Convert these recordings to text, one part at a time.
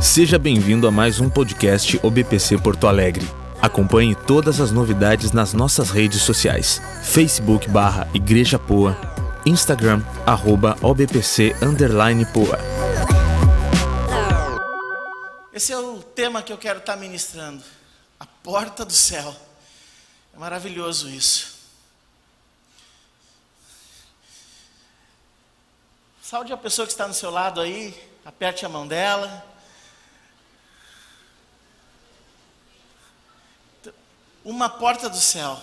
Seja bem-vindo a mais um podcast OBPC Porto Alegre. Acompanhe todas as novidades nas nossas redes sociais: Facebook barra Igreja Poa, Instagram arroba OBPC underline Poa. Esse é o tema que eu quero estar ministrando. A porta do céu. É maravilhoso isso. Saúde a pessoa que está no seu lado aí, aperte a mão dela. Uma porta do céu.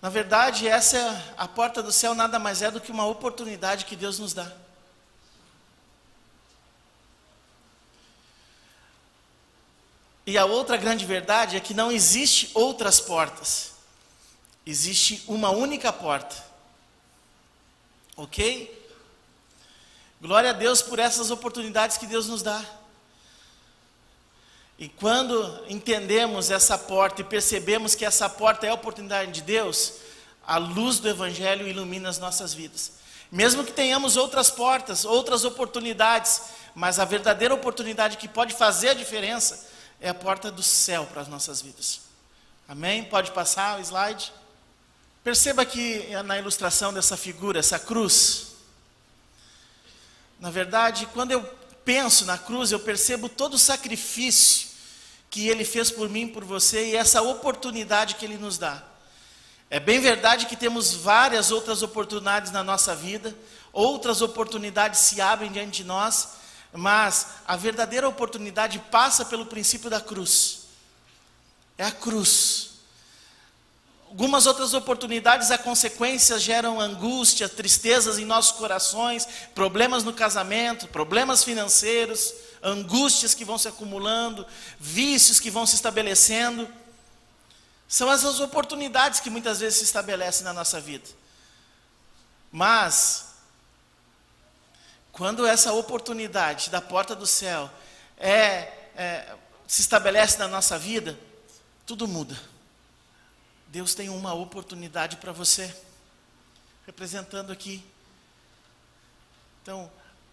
Na verdade, essa é a porta do céu nada mais é do que uma oportunidade que Deus nos dá. E a outra grande verdade é que não existe outras portas. Existe uma única porta. OK? Glória a Deus por essas oportunidades que Deus nos dá. E quando entendemos essa porta e percebemos que essa porta é a oportunidade de Deus, a luz do Evangelho ilumina as nossas vidas. Mesmo que tenhamos outras portas, outras oportunidades, mas a verdadeira oportunidade que pode fazer a diferença é a porta do céu para as nossas vidas. Amém? Pode passar o slide. Perceba que na ilustração dessa figura, essa cruz. Na verdade, quando eu penso na cruz, eu percebo todo o sacrifício que ele fez por mim, por você e essa oportunidade que ele nos dá. É bem verdade que temos várias outras oportunidades na nossa vida, outras oportunidades se abrem diante de nós, mas a verdadeira oportunidade passa pelo princípio da cruz. É a cruz. Algumas outras oportunidades, a consequência geram angústia, tristezas em nossos corações, problemas no casamento, problemas financeiros, angústias que vão se acumulando, vícios que vão se estabelecendo. São essas oportunidades que muitas vezes se estabelecem na nossa vida. Mas quando essa oportunidade da porta do céu é, é, se estabelece na nossa vida, tudo muda. Deus tem uma oportunidade para você, representando aqui. Então,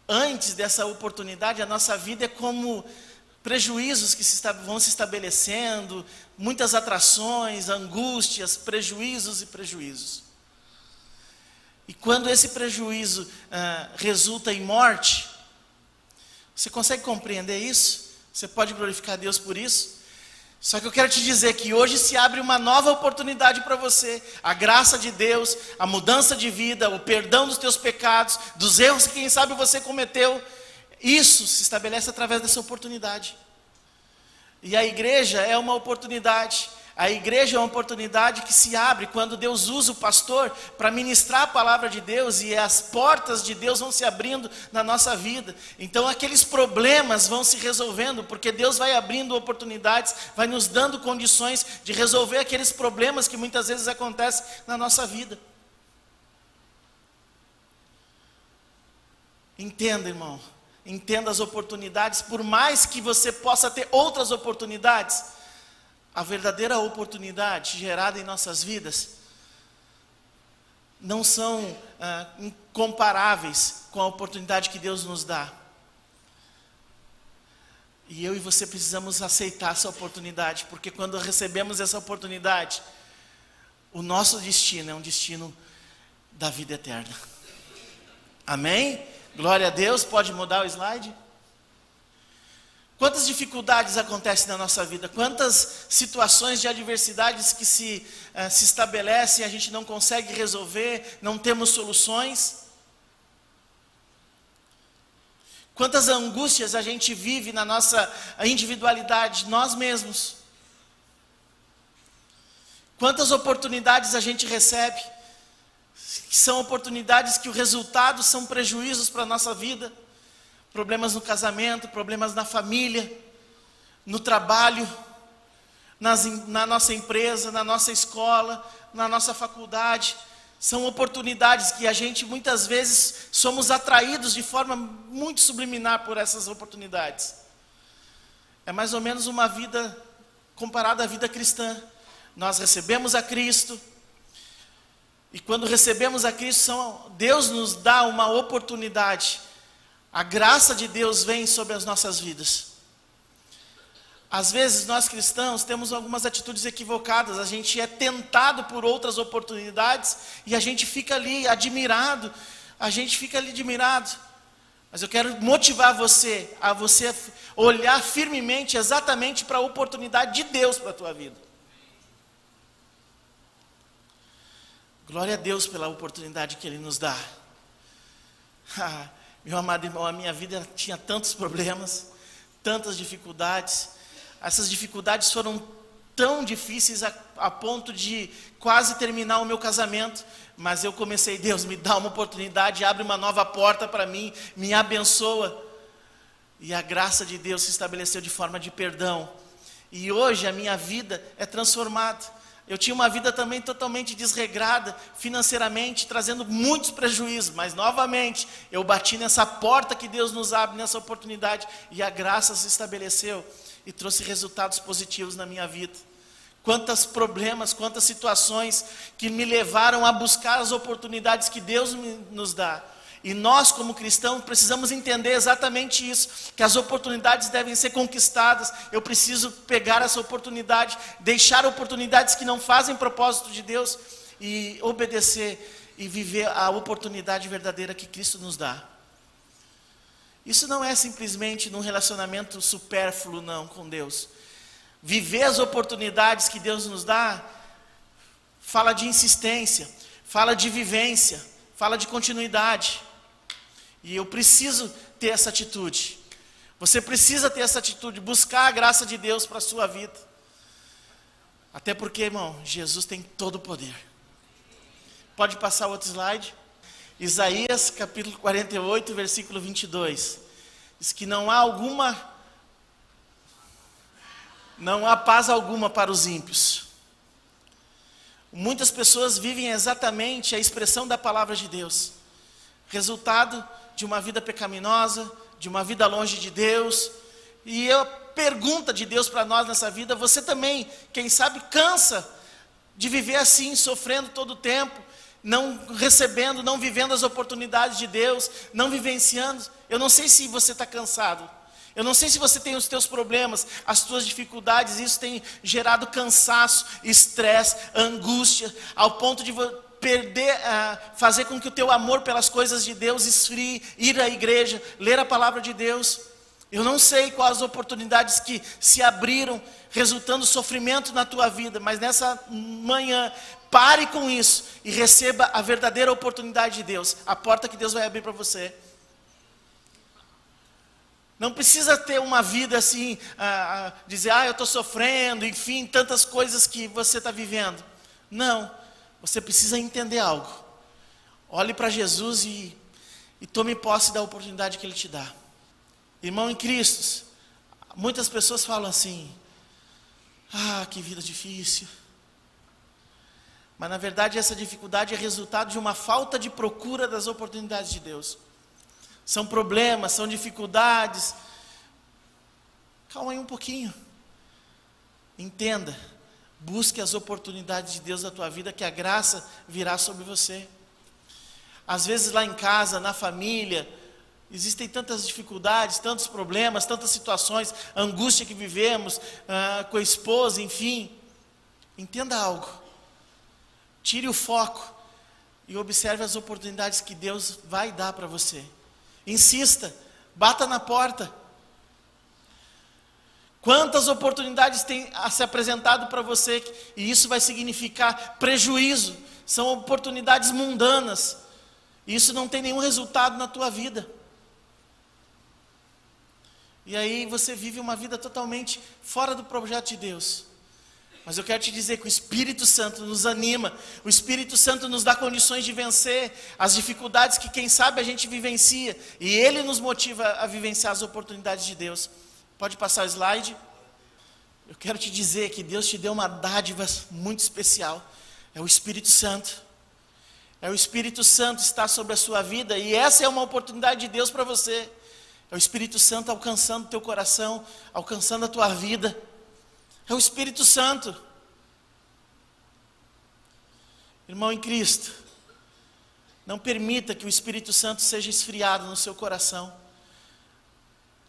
antes dessa oportunidade, a nossa vida é como prejuízos que se, vão se estabelecendo, muitas atrações, angústias, prejuízos e prejuízos. E quando esse prejuízo ah, resulta em morte, você consegue compreender isso? Você pode glorificar Deus por isso? Só que eu quero te dizer que hoje se abre uma nova oportunidade para você. A graça de Deus, a mudança de vida, o perdão dos teus pecados, dos erros que quem sabe você cometeu. Isso se estabelece através dessa oportunidade. E a igreja é uma oportunidade. A igreja é uma oportunidade que se abre quando Deus usa o pastor para ministrar a palavra de Deus e as portas de Deus vão se abrindo na nossa vida. Então aqueles problemas vão se resolvendo, porque Deus vai abrindo oportunidades, vai nos dando condições de resolver aqueles problemas que muitas vezes acontecem na nossa vida. Entenda, irmão. Entenda as oportunidades, por mais que você possa ter outras oportunidades, a verdadeira oportunidade gerada em nossas vidas não são ah, incomparáveis com a oportunidade que Deus nos dá. E eu e você precisamos aceitar essa oportunidade, porque quando recebemos essa oportunidade, o nosso destino é um destino da vida eterna. Amém? Glória a Deus. Pode mudar o slide? Quantas dificuldades acontecem na nossa vida? Quantas situações de adversidades que se, uh, se estabelecem a gente não consegue resolver, não temos soluções? Quantas angústias a gente vive na nossa individualidade, nós mesmos? Quantas oportunidades a gente recebe, que são oportunidades que o resultado são prejuízos para a nossa vida? Problemas no casamento, problemas na família, no trabalho, nas, na nossa empresa, na nossa escola, na nossa faculdade. São oportunidades que a gente muitas vezes somos atraídos de forma muito subliminar por essas oportunidades. É mais ou menos uma vida comparada à vida cristã. Nós recebemos a Cristo, e quando recebemos a Cristo, Deus nos dá uma oportunidade A graça de Deus vem sobre as nossas vidas. Às vezes nós cristãos temos algumas atitudes equivocadas, a gente é tentado por outras oportunidades e a gente fica ali admirado, a gente fica ali admirado. Mas eu quero motivar você a você olhar firmemente exatamente para a oportunidade de Deus para a tua vida. Glória a Deus pela oportunidade que Ele nos dá. Meu amado irmão, a minha vida tinha tantos problemas, tantas dificuldades. Essas dificuldades foram tão difíceis a, a, ponto de quase terminar o meu casamento. Mas eu comecei, Deus, me dá uma oportunidade, abre uma nova porta para mim, me abençoa. E a graça de Deus se estabeleceu de forma de perdão. E hoje a minha vida é transformada. Eu tinha uma vida também totalmente desregrada financeiramente, trazendo muitos prejuízos, mas novamente eu bati nessa porta que Deus nos abre nessa oportunidade e a graça se estabeleceu e trouxe resultados positivos na minha vida. Quantos problemas, quantas situações que me levaram a buscar as oportunidades que Deus nos dá. E nós, como cristãos, precisamos entender exatamente isso: que as oportunidades devem ser conquistadas. Eu preciso pegar essa oportunidade, deixar oportunidades que não fazem propósito de Deus e obedecer e viver a oportunidade verdadeira que Cristo nos dá. Isso não é simplesmente num relacionamento supérfluo, não, com Deus. Viver as oportunidades que Deus nos dá fala de insistência, fala de vivência, fala de continuidade. E eu preciso ter essa atitude. Você precisa ter essa atitude, buscar a graça de Deus para a sua vida. Até porque, irmão, Jesus tem todo o poder. Pode passar outro slide? Isaías capítulo 48, versículo 22. Diz que não há alguma, não há paz alguma para os ímpios. Muitas pessoas vivem exatamente a expressão da palavra de Deus. Resultado de uma vida pecaminosa, de uma vida longe de Deus. E a pergunta de Deus para nós nessa vida, você também, quem sabe, cansa de viver assim, sofrendo todo o tempo, não recebendo, não vivendo as oportunidades de Deus, não vivenciando. Eu não sei se você está cansado. Eu não sei se você tem os teus problemas, as tuas dificuldades, isso tem gerado cansaço, estresse, angústia, ao ponto de perder, uh, fazer com que o teu amor pelas coisas de Deus esfrie, ir à igreja, ler a palavra de Deus. Eu não sei quais oportunidades que se abriram, resultando sofrimento na tua vida, mas nessa manhã, pare com isso e receba a verdadeira oportunidade de Deus, a porta que Deus vai abrir para você. Não precisa ter uma vida assim, ah, ah, dizer, ah, eu estou sofrendo, enfim, tantas coisas que você está vivendo. Não você precisa entender algo. Olhe para Jesus e, e tome posse da oportunidade que Ele te dá. Irmão em Cristo, muitas pessoas falam assim: ah, que vida difícil. Mas na verdade essa dificuldade é resultado de uma falta de procura das oportunidades de Deus. São problemas, são dificuldades. Calma aí um pouquinho. Entenda Busque as oportunidades de Deus na tua vida, que a graça virá sobre você. Às vezes lá em casa, na família, existem tantas dificuldades, tantos problemas, tantas situações, angústia que vivemos ah, com a esposa, enfim. Entenda algo. Tire o foco e observe as oportunidades que Deus vai dar para você. Insista, bata na porta. Quantas oportunidades tem se apresentado para você e isso vai significar prejuízo? São oportunidades mundanas. Isso não tem nenhum resultado na tua vida. E aí você vive uma vida totalmente fora do projeto de Deus. Mas eu quero te dizer que o Espírito Santo nos anima, o Espírito Santo nos dá condições de vencer as dificuldades que, quem sabe, a gente vivencia, e Ele nos motiva a vivenciar as oportunidades de Deus. Pode passar o slide. Eu quero te dizer que Deus te deu uma dádiva muito especial. É o Espírito Santo. É o Espírito Santo está sobre a sua vida e essa é uma oportunidade de Deus para você. É o Espírito Santo alcançando o teu coração, alcançando a tua vida. É o Espírito Santo. Irmão em Cristo, não permita que o Espírito Santo seja esfriado no seu coração.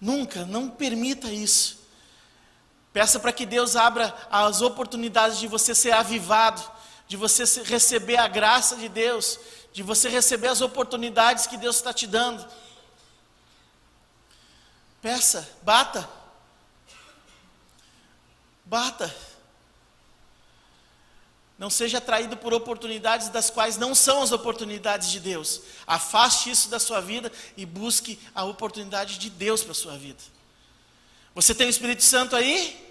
Nunca, não permita isso. Peça para que Deus abra as oportunidades de você ser avivado, de você receber a graça de Deus, de você receber as oportunidades que Deus está te dando. Peça, bata. Bata. Não seja atraído por oportunidades das quais não são as oportunidades de Deus. Afaste isso da sua vida e busque a oportunidade de Deus para a sua vida. Você tem o Espírito Santo aí?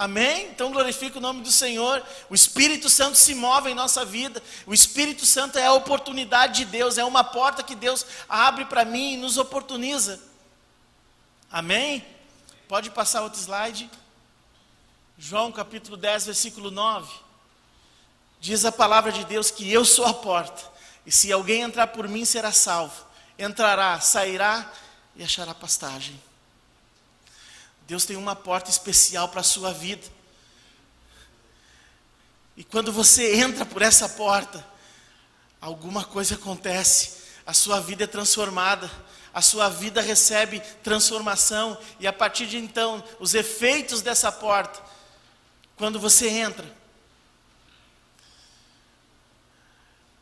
Amém? Então glorifique o nome do Senhor. O Espírito Santo se move em nossa vida. O Espírito Santo é a oportunidade de Deus, é uma porta que Deus abre para mim e nos oportuniza. Amém? Pode passar outro slide. João capítulo 10, versículo 9. Diz a palavra de Deus que eu sou a porta, e se alguém entrar por mim será salvo. Entrará, sairá e achará pastagem. Deus tem uma porta especial para a sua vida. E quando você entra por essa porta, alguma coisa acontece, a sua vida é transformada, a sua vida recebe transformação, e a partir de então, os efeitos dessa porta quando você entra.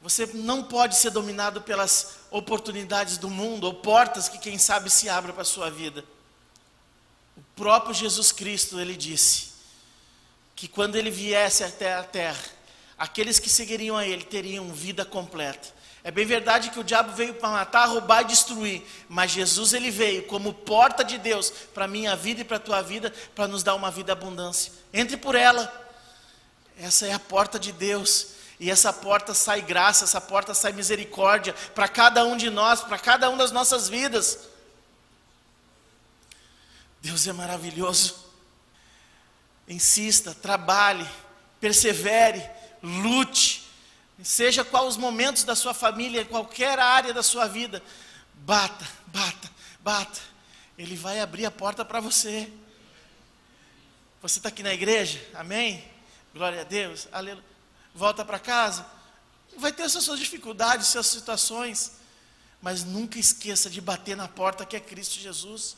Você não pode ser dominado pelas oportunidades do mundo ou portas que quem sabe se abram para a sua vida. O próprio Jesus Cristo, ele disse que quando ele viesse até a terra, aqueles que seguiriam a ele teriam vida completa. É bem verdade que o diabo veio para matar, roubar e destruir, mas Jesus ele veio como porta de Deus para a minha vida e para a tua vida, para nos dar uma vida abundância. Entre por ela. Essa é a porta de Deus. E essa porta sai graça, essa porta sai misericórdia para cada um de nós, para cada um das nossas vidas. Deus é maravilhoso. Insista, trabalhe, persevere, lute Seja qual os momentos da sua família, qualquer área da sua vida, bata, bata, bata. Ele vai abrir a porta para você. Você está aqui na igreja? Amém? Glória a Deus. Aleluia. Volta para casa. Vai ter essas suas dificuldades, suas situações. Mas nunca esqueça de bater na porta que é Cristo Jesus.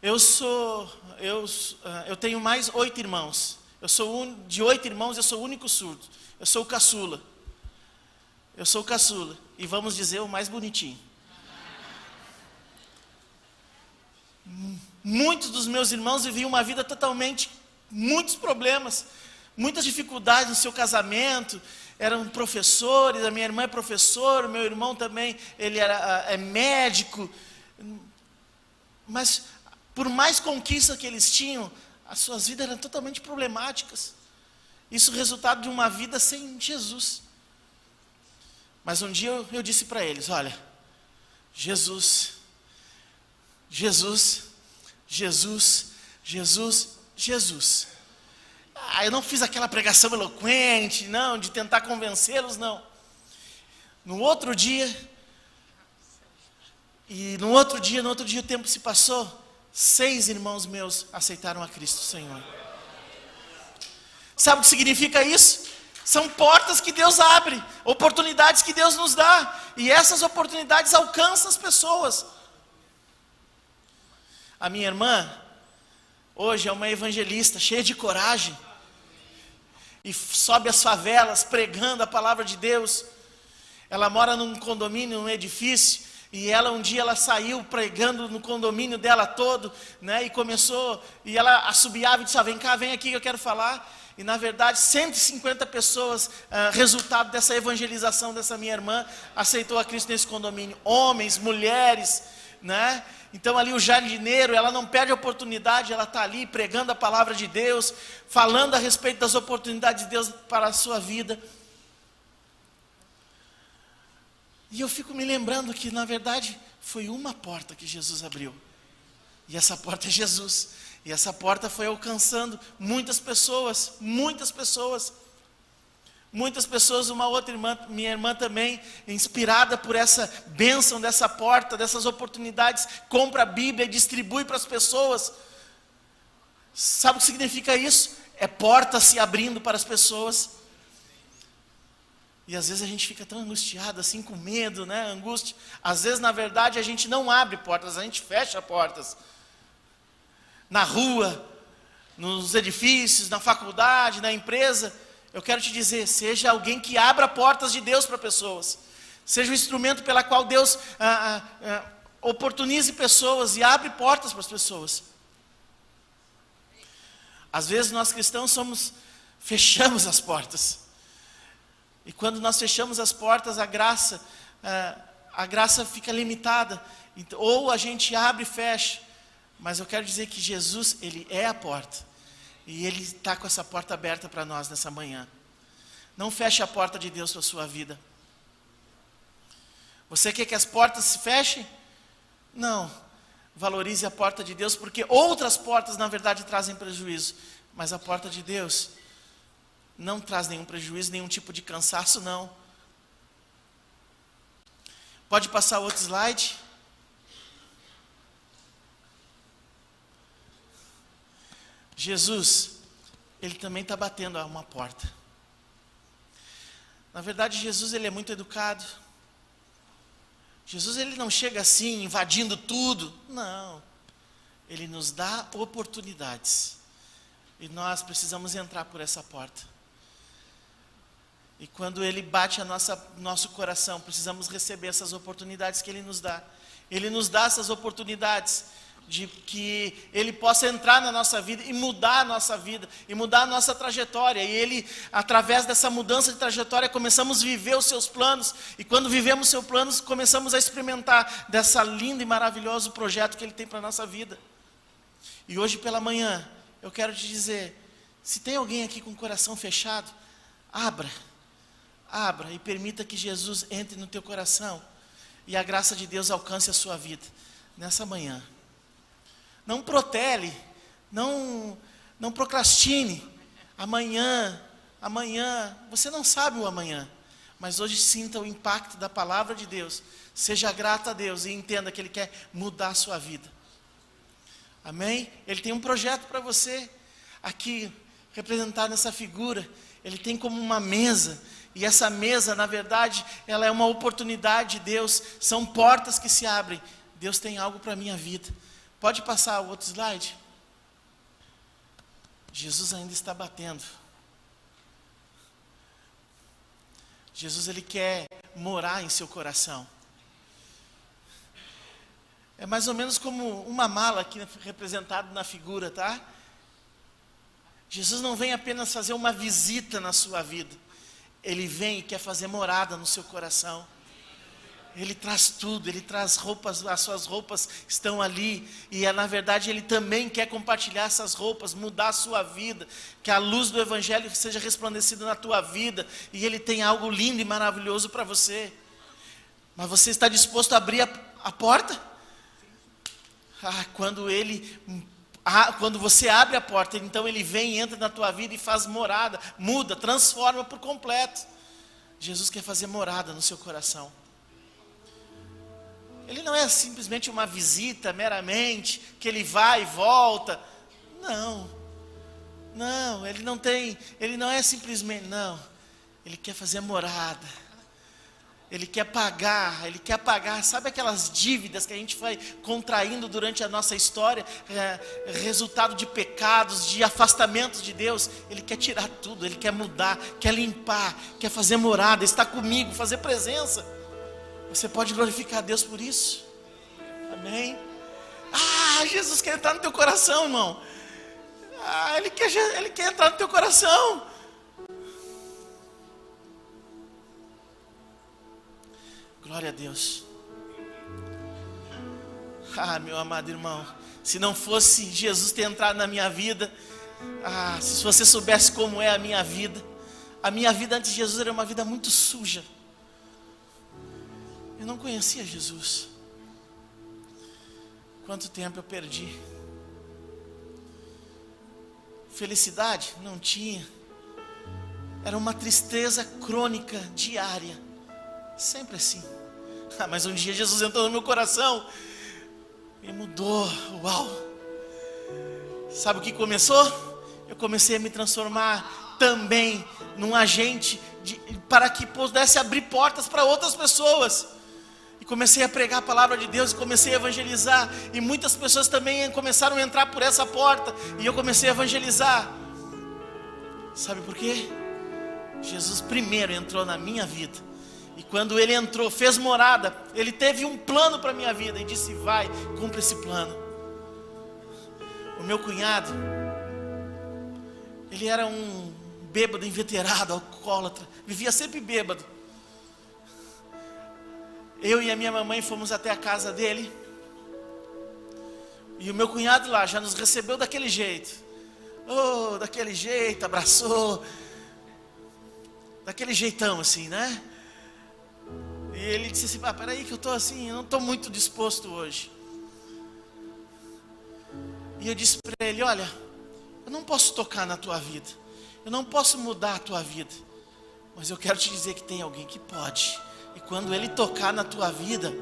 Eu sou, eu, ah, eu tenho mais oito irmãos. Eu sou um, de oito irmãos, eu sou o único surdo. Eu sou o caçula. Eu sou o caçula. E vamos dizer o mais bonitinho. Muitos dos meus irmãos viviam uma vida totalmente, muitos problemas, muitas dificuldades no seu casamento, eram professores, a minha irmã é professora, meu irmão também, ele era, é médico. Mas por mais conquista que eles tinham, as suas vidas eram totalmente problemáticas. Isso é resultado de uma vida sem Jesus. Mas um dia eu, eu disse para eles: olha, Jesus, Jesus, Jesus, Jesus, Jesus. Ah, eu não fiz aquela pregação eloquente, não, de tentar convencê-los, não. No outro dia, e no outro dia, no outro dia o tempo se passou, seis irmãos meus aceitaram a Cristo Senhor. Sabe o que significa isso? São portas que Deus abre, oportunidades que Deus nos dá, e essas oportunidades alcançam as pessoas. A minha irmã, hoje é uma evangelista, cheia de coragem, e sobe as favelas pregando a palavra de Deus. Ela mora num condomínio, num edifício, e ela um dia ela saiu pregando no condomínio dela todo, né? E começou, e ela assobiava e disse: ah, "Vem cá, vem aqui que eu quero falar". E na verdade, 150 pessoas, uh, resultado dessa evangelização dessa minha irmã, aceitou a Cristo nesse condomínio. Homens, mulheres, né? Então ali o jardineiro, ela não perde a oportunidade, ela está ali pregando a palavra de Deus, falando a respeito das oportunidades de Deus para a sua vida. E eu fico me lembrando que, na verdade, foi uma porta que Jesus abriu. E essa porta é Jesus. E essa porta foi alcançando muitas pessoas, muitas pessoas. Muitas pessoas, uma outra irmã, minha irmã também, inspirada por essa bênção dessa porta, dessas oportunidades, compra a Bíblia e distribui para as pessoas. Sabe o que significa isso? É porta se abrindo para as pessoas. E às vezes a gente fica tão angustiado, assim, com medo, né? Angústia. Às vezes, na verdade, a gente não abre portas, a gente fecha portas. Na rua, nos edifícios, na faculdade, na empresa. Eu quero te dizer, seja alguém que abra portas de Deus para pessoas. Seja o instrumento pela qual Deus ah, ah, ah, oportunize pessoas e abre portas para as pessoas. Às vezes nós cristãos somos fechamos as portas. E quando nós fechamos as portas, a graça, ah, a graça fica limitada. Então, ou a gente abre e fecha. Mas eu quero dizer que Jesus, Ele é a porta. E Ele está com essa porta aberta para nós nessa manhã. Não feche a porta de Deus para a sua vida. Você quer que as portas se fechem? Não. Valorize a porta de Deus, porque outras portas, na verdade, trazem prejuízo. Mas a porta de Deus não traz nenhum prejuízo, nenhum tipo de cansaço, não. Pode passar outro slide? Jesus, ele também está batendo a uma porta. Na verdade, Jesus ele é muito educado. Jesus ele não chega assim invadindo tudo, não. Ele nos dá oportunidades. E nós precisamos entrar por essa porta. E quando ele bate a nossa nosso coração, precisamos receber essas oportunidades que ele nos dá. Ele nos dá essas oportunidades de que Ele possa entrar na nossa vida e mudar a nossa vida, e mudar a nossa trajetória. E Ele, através dessa mudança de trajetória, começamos a viver os seus planos, e quando vivemos os seus planos, começamos a experimentar dessa lindo e maravilhoso projeto que Ele tem para a nossa vida. E hoje pela manhã, eu quero te dizer: se tem alguém aqui com o coração fechado, abra, abra e permita que Jesus entre no teu coração e a graça de Deus alcance a sua vida nessa manhã. Não protele, não, não procrastine. Amanhã, amanhã, você não sabe o amanhã, mas hoje sinta o impacto da palavra de Deus. Seja grato a Deus e entenda que Ele quer mudar a sua vida. Amém? Ele tem um projeto para você. Aqui, representado nessa figura, ele tem como uma mesa. E essa mesa, na verdade, ela é uma oportunidade de Deus. São portas que se abrem. Deus tem algo para a minha vida. Pode passar o outro slide? Jesus ainda está batendo. Jesus ele quer morar em seu coração. É mais ou menos como uma mala aqui representado na figura, tá? Jesus não vem apenas fazer uma visita na sua vida. Ele vem e quer fazer morada no seu coração. Ele traz tudo, ele traz roupas, as suas roupas estão ali, e é, na verdade ele também quer compartilhar essas roupas, mudar a sua vida, que a luz do Evangelho seja resplandecida na tua vida, e ele tem algo lindo e maravilhoso para você. Mas você está disposto a abrir a, a porta? Ah, quando ele ah, quando você abre a porta, então ele vem, entra na tua vida e faz morada, muda, transforma por completo. Jesus quer fazer morada no seu coração. Ele não é simplesmente uma visita meramente, que ele vai e volta. Não. Não, ele não tem, ele não é simplesmente, não. Ele quer fazer morada. Ele quer pagar, ele quer pagar, sabe aquelas dívidas que a gente vai contraindo durante a nossa história, é, resultado de pecados, de afastamentos de Deus. Ele quer tirar tudo, ele quer mudar, quer limpar, quer fazer morada, estar comigo, fazer presença. Você pode glorificar a Deus por isso? Amém? Ah, Jesus quer entrar no teu coração, irmão. Ah, ele quer, ele quer entrar no teu coração. Glória a Deus. Ah, meu amado irmão, se não fosse Jesus ter entrado na minha vida, ah, se você soubesse como é a minha vida, a minha vida antes de Jesus era uma vida muito suja. Eu não conhecia Jesus. Quanto tempo eu perdi? Felicidade? Não tinha. Era uma tristeza crônica, diária. Sempre assim. Ah, mas um dia Jesus entrou no meu coração e mudou. Uau! Sabe o que começou? Eu comecei a me transformar também num agente de, para que pudesse abrir portas para outras pessoas. E comecei a pregar a palavra de Deus, comecei a evangelizar, e muitas pessoas também começaram a entrar por essa porta, e eu comecei a evangelizar. Sabe por quê? Jesus primeiro entrou na minha vida. E quando ele entrou, fez morada, ele teve um plano para a minha vida e disse: Vai, cumpre esse plano. O meu cunhado, ele era um bêbado, inveterado, alcoólatra, vivia sempre bêbado. Eu e a minha mamãe fomos até a casa dele. E o meu cunhado lá já nos recebeu daquele jeito. Oh, daquele jeito, abraçou. Daquele jeitão assim, né? E ele disse assim: ah, peraí, que eu estou assim, eu não estou muito disposto hoje. E eu disse para ele: olha, eu não posso tocar na tua vida, eu não posso mudar a tua vida, mas eu quero te dizer que tem alguém que pode. E quando ele tocar na tua vida,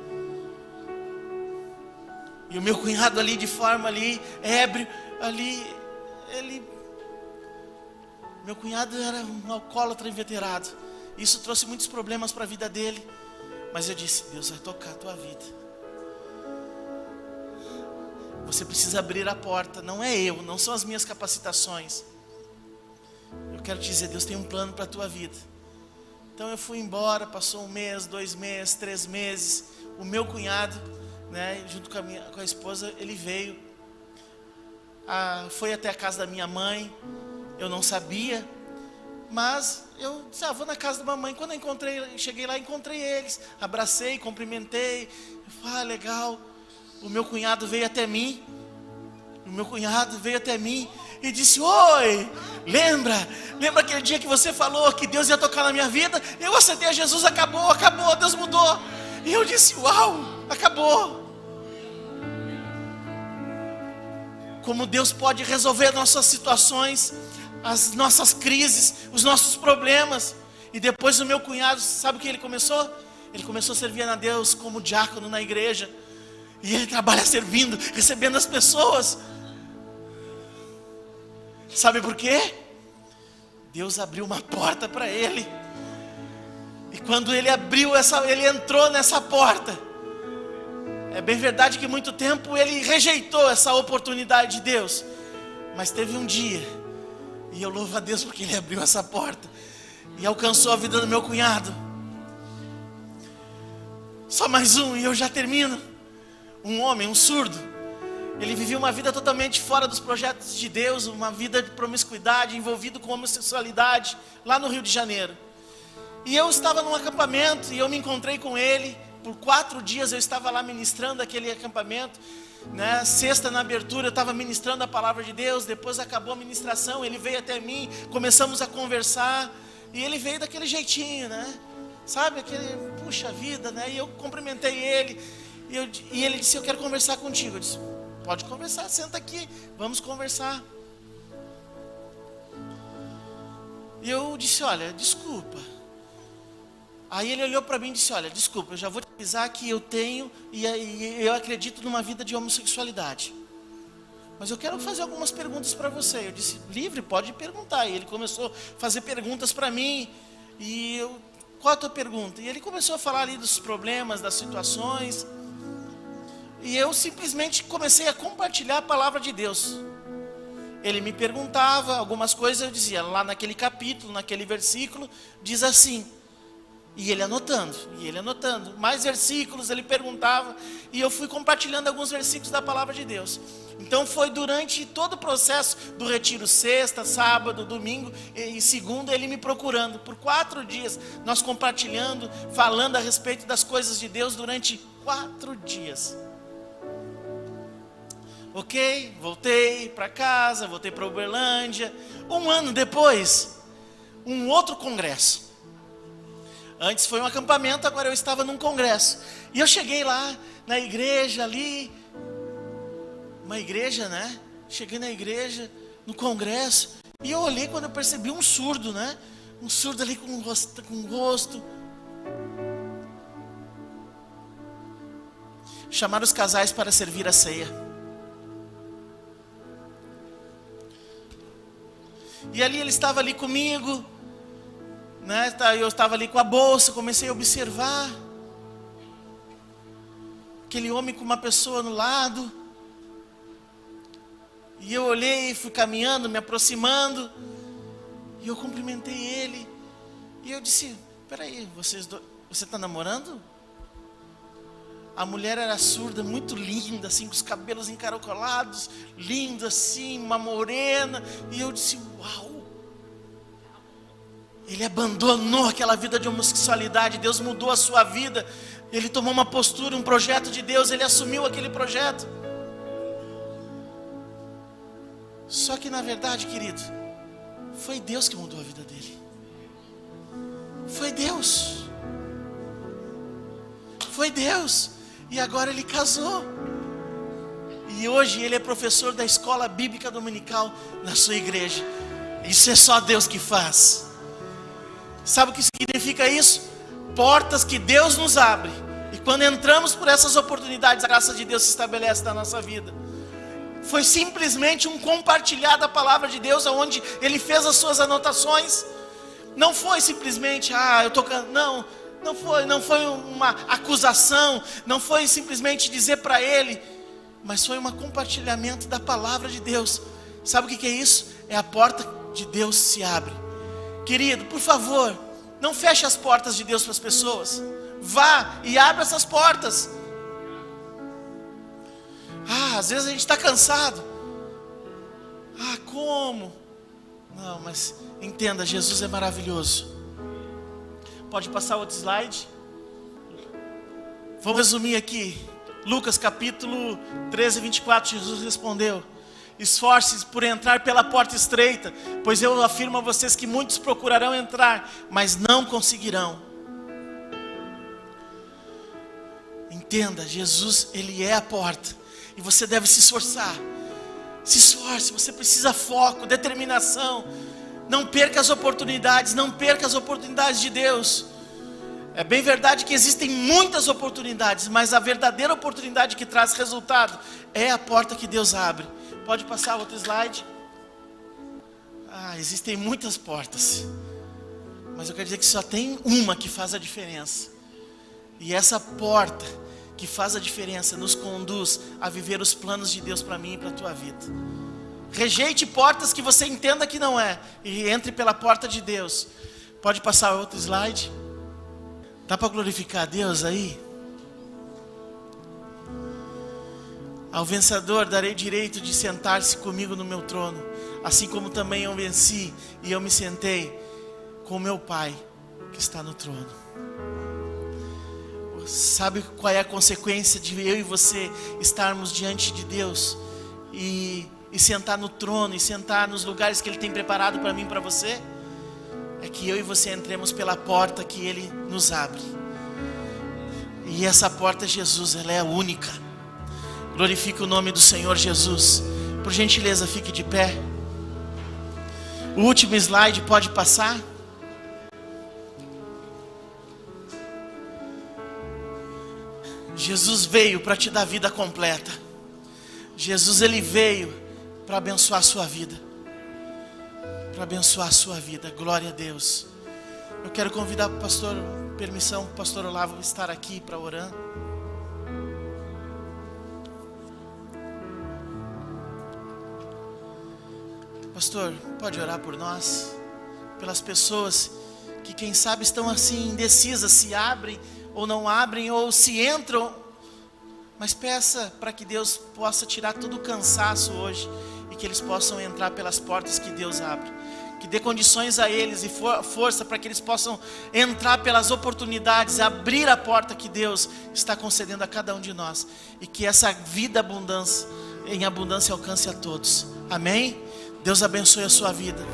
e o meu cunhado ali de forma ali, ébrio, ali, ele. Meu cunhado era um alcoólatra inveterado. Isso trouxe muitos problemas para a vida dele. Mas eu disse: Deus vai tocar a tua vida. Você precisa abrir a porta, não é eu, não são as minhas capacitações. Eu quero te dizer: Deus tem um plano para a tua vida. Então eu fui embora, passou um mês, dois meses, três meses. O meu cunhado, né, junto com a, minha, com a esposa, ele veio. Ah, foi até a casa da minha mãe. Eu não sabia, mas eu disse, ah, vou na casa da mamãe. Quando eu encontrei, cheguei lá, encontrei eles, abracei, cumprimentei. Eu falei, ah, legal. O meu cunhado veio até mim. O meu cunhado veio até mim e disse: Oi, lembra? Lembra aquele dia que você falou que Deus ia tocar na minha vida? Eu aceitei a Jesus, acabou, acabou, Deus mudou. E eu disse: Uau, acabou. Como Deus pode resolver nossas situações as nossas crises, os nossos problemas. E depois o meu cunhado, sabe o que ele começou? Ele começou a servir a Deus como diácono na igreja. E ele trabalha servindo, recebendo as pessoas. Sabe por quê? Deus abriu uma porta para ele. E quando ele abriu essa, ele entrou nessa porta. É bem verdade que muito tempo ele rejeitou essa oportunidade de Deus. Mas teve um dia e eu louvo a Deus porque Ele abriu essa porta e alcançou a vida do meu cunhado. Só mais um e eu já termino. Um homem, um surdo. Ele vivia uma vida totalmente fora dos projetos de Deus, uma vida de promiscuidade, envolvido com homossexualidade, lá no Rio de Janeiro. E eu estava num acampamento e eu me encontrei com ele. Por quatro dias eu estava lá ministrando aquele acampamento né? Sexta na abertura eu estava ministrando a palavra de Deus, depois acabou a ministração, ele veio até mim, começamos a conversar, e ele veio daquele jeitinho, né? Sabe, aquele, puxa vida, né? E eu cumprimentei ele, e, eu, e ele disse, eu quero conversar contigo. Eu disse, pode conversar, senta aqui, vamos conversar. E eu disse, olha, desculpa, Aí ele olhou para mim e disse: Olha, desculpa, eu já vou te avisar que eu tenho e, eu acredito numa vida de homossexualidade. Mas eu quero fazer algumas perguntas para você. Eu disse: Livre, pode perguntar. E ele começou a fazer perguntas para mim. E eu, qual a tua pergunta? E ele começou a falar ali dos problemas, das situações. E eu simplesmente comecei a compartilhar a palavra de Deus. Ele me perguntava algumas coisas, eu dizia, lá naquele capítulo, naquele versículo, diz assim. E ele anotando, e ele anotando. Mais versículos, ele perguntava, e eu fui compartilhando alguns versículos da palavra de Deus. Então foi durante todo o processo do retiro, sexta, sábado, domingo e segunda, ele me procurando. Por quatro dias, nós compartilhando, falando a respeito das coisas de Deus durante quatro dias. Ok, voltei para casa, voltei para Uberlândia. Um ano depois, um outro congresso. Antes foi um acampamento, agora eu estava num congresso. E eu cheguei lá na igreja ali, uma igreja, né? Cheguei na igreja, no congresso, e eu olhei quando eu percebi um surdo, né? Um surdo ali com rosto, com rosto. Chamaram os casais para servir a ceia. E ali ele estava ali comigo, né? Tá, eu estava ali com a bolsa, comecei a observar aquele homem com uma pessoa no lado. E eu olhei, fui caminhando, me aproximando, e eu cumprimentei ele. E eu disse: Peraí, vocês do... você está namorando? A mulher era surda, muito linda, assim, com os cabelos encaracolados, linda assim, uma morena. E eu disse: Uau! Ele abandonou aquela vida de homossexualidade, Deus mudou a sua vida. Ele tomou uma postura, um projeto de Deus, ele assumiu aquele projeto. Só que na verdade, querido, foi Deus que mudou a vida dele. Foi Deus. Foi Deus. E agora ele casou. E hoje ele é professor da escola bíblica dominical na sua igreja. Isso é só Deus que faz. Sabe o que significa isso? Portas que Deus nos abre. E quando entramos por essas oportunidades, a graça de Deus se estabelece na nossa vida. Foi simplesmente um compartilhar da palavra de Deus, aonde ele fez as suas anotações. Não foi simplesmente, ah, eu estou não, não foi, não foi uma acusação, não foi simplesmente dizer para ele, mas foi um compartilhamento da palavra de Deus. Sabe o que, é isso? É a porta de Deus se abre. Querido, por favor, não feche as portas de Deus para as pessoas. Vá e abra essas portas. Ah, às vezes a gente está cansado. Ah, como? Não, mas entenda, Jesus é maravilhoso. Pode passar outro slide? Vamos resumir aqui. Lucas capítulo 13, 24. Jesus respondeu: Esforce-se por entrar pela porta estreita, pois eu afirmo a vocês que muitos procurarão entrar, mas não conseguirão. Entenda, Jesus, Ele é a porta, e você deve se esforçar. Se esforce, você precisa foco, determinação. Não perca as oportunidades, não perca as oportunidades de Deus. É bem verdade que existem muitas oportunidades, mas a verdadeira oportunidade que traz resultado é a porta que Deus abre. Pode passar outro slide. Ah, existem muitas portas. Mas eu quero dizer que só tem uma que faz a diferença. E essa porta que faz a diferença nos conduz a viver os planos de Deus para mim e para a tua vida. Rejeite portas que você entenda que não é e entre pela porta de Deus. Pode passar outro slide? Dá para glorificar a Deus aí? Ao vencedor darei direito de sentar-se comigo no meu trono, assim como também eu venci e eu me sentei com meu Pai que está no trono. Sabe qual é a consequência de eu e você estarmos diante de Deus e, e sentar no trono e sentar nos lugares que Ele tem preparado para mim e para você? É que eu e você entremos pela porta que Ele nos abre. E essa porta, Jesus, ela é única. Glorifique o nome do Senhor Jesus. Por gentileza, fique de pé. O último slide pode passar. Jesus veio para te dar vida completa. Jesus ele veio para abençoar a sua vida. Para abençoar a sua vida. Glória a Deus. Eu quero convidar o pastor, permissão, o pastor Olavo estar aqui para orar. Pastor, pode orar por nós? Pelas pessoas que, quem sabe, estão assim indecisas, se abrem ou não abrem, ou se entram. Mas peça para que Deus possa tirar todo o cansaço hoje que eles possam entrar pelas portas que Deus abre. Que dê condições a eles e for, força para que eles possam entrar pelas oportunidades, abrir a porta que Deus está concedendo a cada um de nós. E que essa vida abundância, em abundância alcance a todos. Amém? Deus abençoe a sua vida.